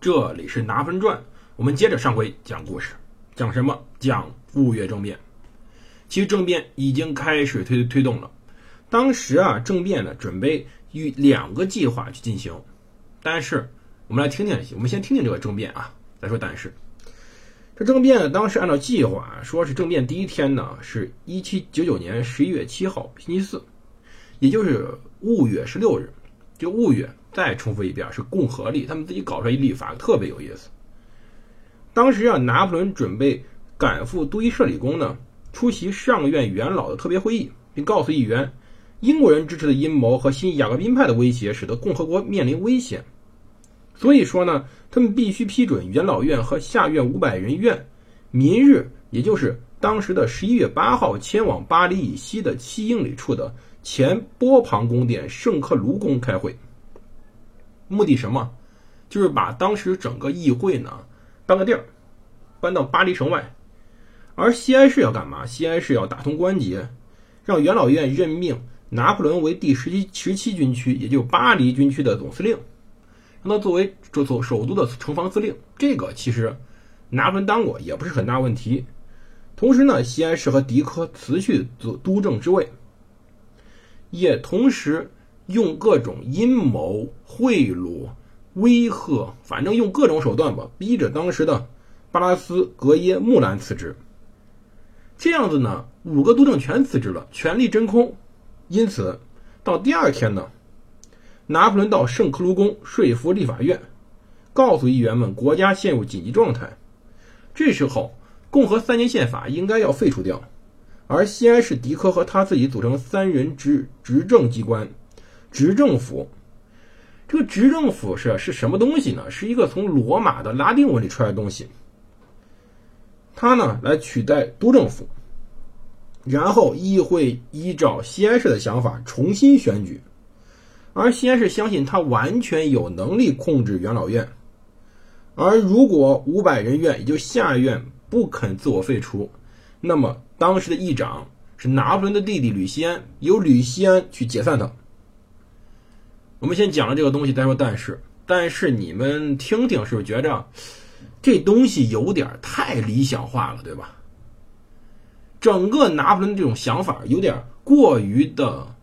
这里是《拿分传》。我们接着上回讲故事，讲什么？讲戊月政变。其实政变已经开始推推动了。当时啊，政变呢准备与两个计划去进行，但是我们来听听，我们先听听这个政变啊，再说但是。这政变呢，当时按照计划说是政变第一天呢，是一七九九年十一月七号星期四，也就是戊月十六日。就戊月，再重复一遍，是共和历，他们自己搞出来一历法，特别有意思。当时啊，拿破仑准备赶赴都伊舍里宫呢，出席上院元老的特别会议，并告诉议员。英国人支持的阴谋和新雅各宾派的威胁，使得共和国面临危险。所以说呢，他们必须批准元老院和下院五百人院，明日，也就是当时的十一月八号，前往巴黎以西的七英里处的前波旁宫殿圣克卢宫开会。目的什么？就是把当时整个议会呢搬个地儿，搬到巴黎城外。而西安市要干嘛？西安市要打通关节，让元老院任命。拿破仑为第十七十七军区，也就巴黎军区的总司令，让他作为这座首都的城防司令。这个其实拿破仑当过，也不是很大问题。同时呢，西安市和迪科辞去做督政之位，也同时用各种阴谋、贿赂、威吓，反正用各种手段吧，逼着当时的巴拉斯、格耶、木兰辞职。这样子呢，五个督政全辞职了，权力真空。因此，到第二天呢，拿破仑到圣克卢宫说服立法院，告诉议员们国家陷入紧急状态。这时候，共和三年宪法应该要废除掉，而西安市迪科和他自己组成三人执执政机关，执政府。这个执政府是是什么东西呢？是一个从罗马的拉丁文里出来的东西。它呢，来取代督政府。然后议会依照西安市的想法重新选举，而西安市相信他完全有能力控制元老院。而如果五百人院，也就下院不肯自我废除，那么当时的议长是拿破仑的弟弟吕西安，由吕西安去解散他。我们先讲了这个东西，再说但是，但是你们听听，是不是觉着这东西有点太理想化了，对吧？整个拿破仑这种想法有点过于的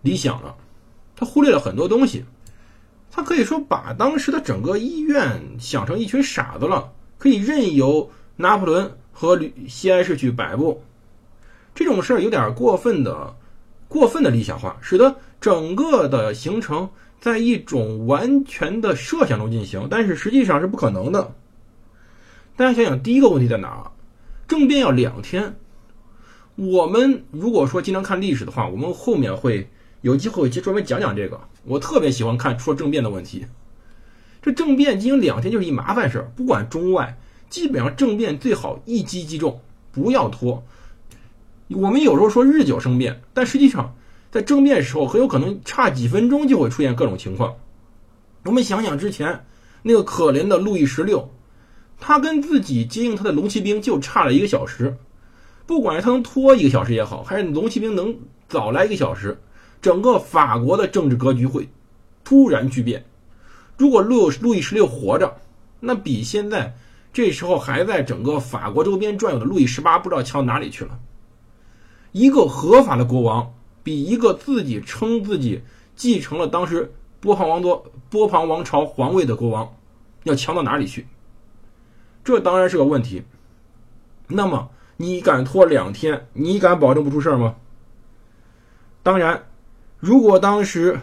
理想了，他忽略了很多东西。他可以说把当时的整个医院想成一群傻子了，可以任由拿破仑和西安市去摆布。这种事儿有点过分的、过分的理想化，使得整个的行程在一种完全的设想中进行，但是实际上是不可能的。大家想想，第一个问题在哪儿？政变要两天，我们如果说经常看历史的话，我们后面会有机会去专门讲讲这个。我特别喜欢看说政变的问题。这政变进行两天就是一麻烦事儿，不管中外，基本上政变最好一击即中，不要拖。我们有时候说日久生变，但实际上在政变时候很有可能差几分钟就会出现各种情况。我们想想之前那个可怜的路易十六。他跟自己接应他的龙骑兵就差了一个小时，不管是他能拖一个小时也好，还是龙骑兵能早来一个小时，整个法国的政治格局会突然巨变。如果路路易十六活着，那比现在这时候还在整个法国周边转悠的路易十八不知道强哪里去了。一个合法的国王，比一个自己称自己继承了当时波旁王多波旁王朝皇位的国王，要强到哪里去？这当然是个问题。那么你敢拖两天？你敢保证不出事儿吗？当然，如果当时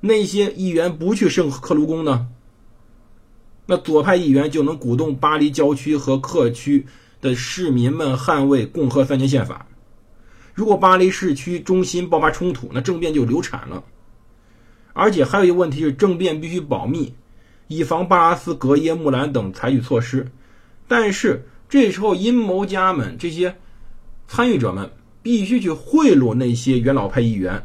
那些议员不去圣克卢宫呢？那左派议员就能鼓动巴黎郊区和客区的市民们捍卫共和三年宪法。如果巴黎市区中心爆发冲突，那政变就流产了。而且还有一个问题是，政变必须保密。以防巴拉斯、格耶、木兰等采取措施。但是这时候，阴谋家们这些参与者们必须去贿赂那些元老派议员，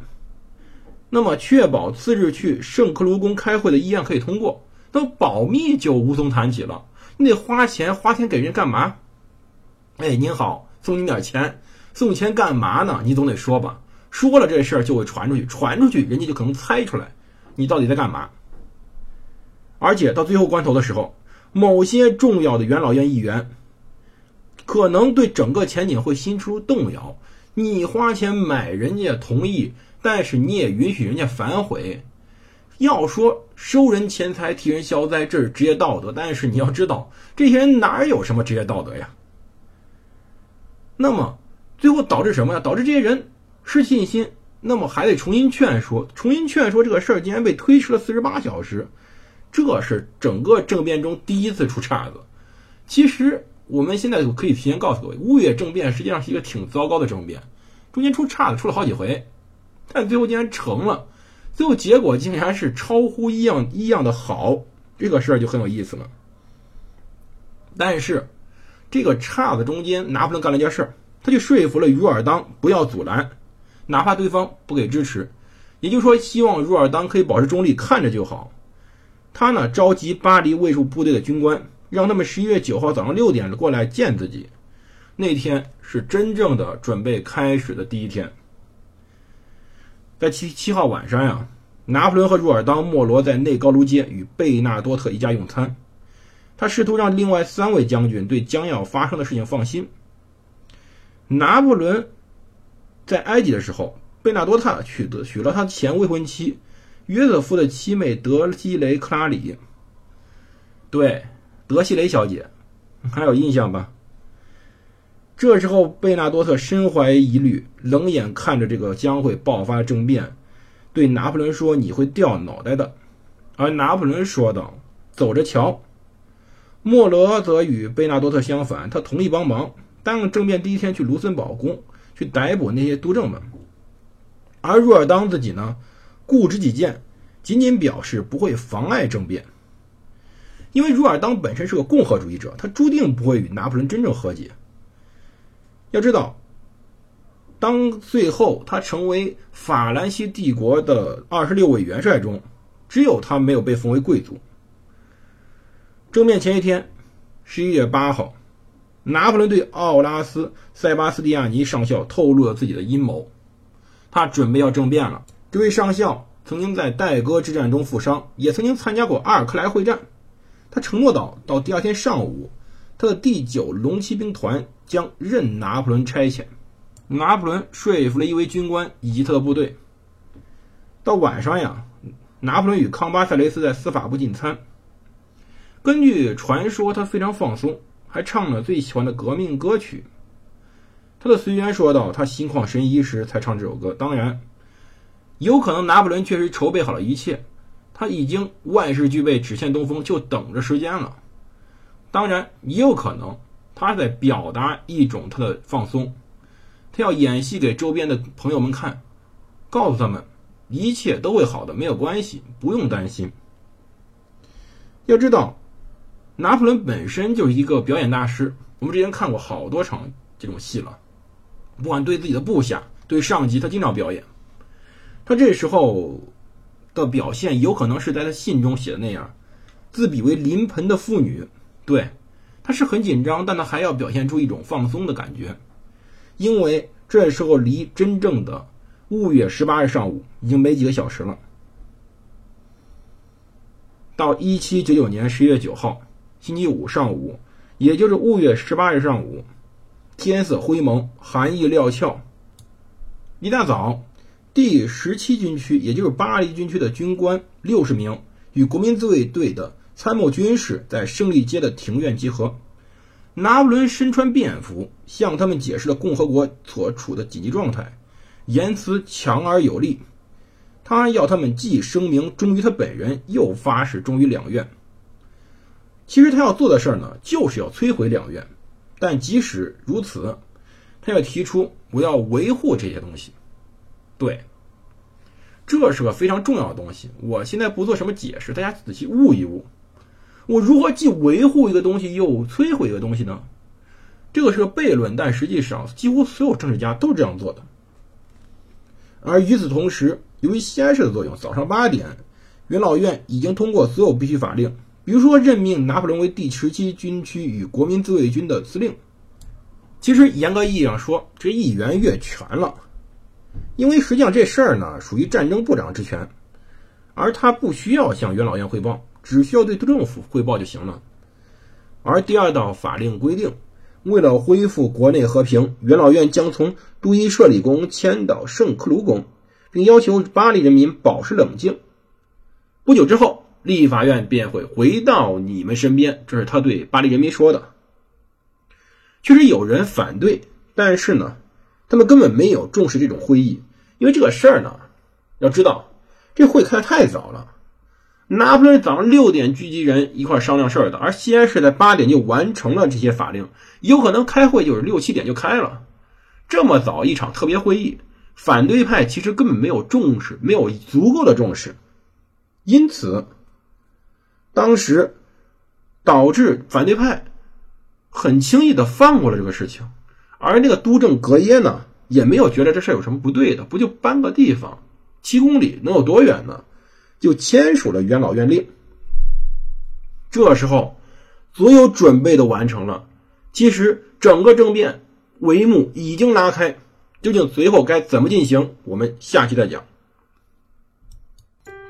那么确保次日去圣克卢宫开会的议案可以通过。那么保密就无从谈起了，你得花钱，花钱给人干嘛？哎，您好，送您点钱，送钱干嘛呢？你总得说吧。说了这事儿就会传出去，传出去人家就可能猜出来你到底在干嘛。而且到最后关头的时候，某些重要的元老院议员可能对整个前景会心出动摇。你花钱买人家同意，但是你也允许人家反悔。要说收人钱财替人消灾，这是职业道德，但是你要知道，这些人哪有什么职业道德呀？那么最后导致什么呀？导致这些人。失信心，那么还得重新劝说，重新劝说这个事儿竟然被推迟了四十八小时，这是整个政变中第一次出岔子。其实我们现在可以提前告诉各位，乌越政变实际上是一个挺糟糕的政变，中间出岔子出了好几回，但最后竟然成了，最后结果竟然是超乎一样一样的好，这个事儿就很有意思了。但是这个岔子中间，拿破仑干了件事儿，他就说服了茹尔当不要阻拦。哪怕对方不给支持，也就是说，希望若尔当可以保持中立，看着就好。他呢，召集巴黎卫戍部队的军官，让他们十一月九号早上六点过来见自己。那天是真正的准备开始的第一天。在七七号晚上呀，拿破仑和若尔当、莫罗在内高卢街与贝纳多特一家用餐。他试图让另外三位将军对将要发生的事情放心。拿破仑。在埃及的时候，贝纳多特娶得娶了他前未婚妻约瑟夫的妻妹德西雷克拉里。对，德西雷小姐，还有印象吧？这时候，贝纳多特身怀疑虑，冷眼看着这个将会爆发政变，对拿破仑说：“你会掉脑袋的。”而拿破仑说道：“走着瞧。”莫罗则与贝纳多特相反，他同意帮忙，当政变第一天去卢森堡宫。去逮捕那些督政们，而若尔当自己呢，固执己见，仅仅表示不会妨碍政变。因为若尔当本身是个共和主义者，他注定不会与拿破仑真正和解。要知道，当最后他成为法兰西帝国的二十六位元帅中，只有他没有被封为贵族。政变前一天，十一月八号。拿破仑对奥拉斯·塞巴斯蒂亚尼上校透露了自己的阴谋，他准备要政变了。这位上校曾经在戴戈之战中负伤，也曾经参加过阿尔克莱会战。他承诺到，到第二天上午，他的第九龙骑兵团将任拿破仑差遣。拿破仑说服了一位军官以及他的部队。到晚上呀，拿破仑与康巴塞雷斯在司法部进餐。根据传说，他非常放松。还唱了最喜欢的革命歌曲。他的随员说道：“他心旷神怡时才唱这首歌。当然，有可能拿破仑确实筹备好了一切，他已经万事俱备，只欠东风，就等着时间了。当然，也有可能他在表达一种他的放松，他要演戏给周边的朋友们看，告诉他们一切都会好的，没有关系，不用担心。要知道。”拿破仑本身就是一个表演大师，我们之前看过好多场这种戏了。不管对自己的部下、对上级，他经常表演。他这时候的表现有可能是在他信中写的那样，自比为临盆的妇女。对，他是很紧张，但他还要表现出一种放松的感觉，因为这时候离真正的五月十八日上午已经没几个小时了。到一七九九年十一月九号。星期五上午，也就是五月十八日上午，天色灰蒙，寒意料峭。一大早，第十七军区，也就是巴黎军区的军官六十名，与国民自卫队的参谋军士在胜利街的庭院集合。拿破仑身穿便服，向他们解释了共和国所处的紧急状态，言辞强而有力。他要他们既声明忠于他本人，又发誓忠于两院。其实他要做的事儿呢，就是要摧毁两院，但即使如此，他要提出我要维护这些东西。对，这是个非常重要的东西。我现在不做什么解释，大家仔细悟一悟。我如何既维护一个东西又摧毁一个东西呢？这个是个悖论，但实际上几乎所有政治家都是这样做的。而与此同时，由于西安市的作用，早上八点，元老院已经通过所有必须法令，比如说任命拿破仑为第十七军区与国民自卫军的司令。其实严格意义上说，这议员越权了，因为实际上这事儿呢属于战争部长职权，而他不需要向元老院汇报，只需要对政府汇报就行了。而第二道法令规定。为了恢复国内和平，元老院将从都伊舍里宫迁到圣克鲁宫，并要求巴黎人民保持冷静。不久之后，立法院便会回到你们身边，这是他对巴黎人民说的。确实有人反对，但是呢，他们根本没有重视这种会议，因为这个事儿呢，要知道这会开的太早了。拿破仑早上六点聚集人一块商量事儿的，而西安是在八点就完成了这些法令，有可能开会就是六七点就开了。这么早一场特别会议，反对派其实根本没有重视，没有足够的重视，因此当时导致反对派很轻易的放过了这个事情，而那个督政格耶呢，也没有觉得这事有什么不对的，不就搬个地方，七公里能有多远呢？就签署了元老院令。这时候，所有准备都完成了。其实，整个政变帷幕已经拉开。究竟随后该怎么进行，我们下期再讲。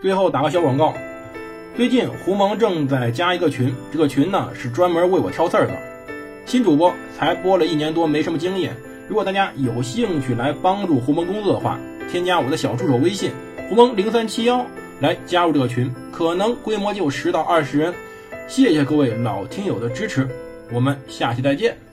最后打个小广告：最近胡蒙正在加一个群，这个群呢是专门为我挑刺儿的。新主播才播了一年多，没什么经验。如果大家有兴趣来帮助胡蒙工作的话，添加我的小助手微信：胡蒙零三七幺。来加入这个群，可能规模就十到二十人。谢谢各位老听友的支持，我们下期再见。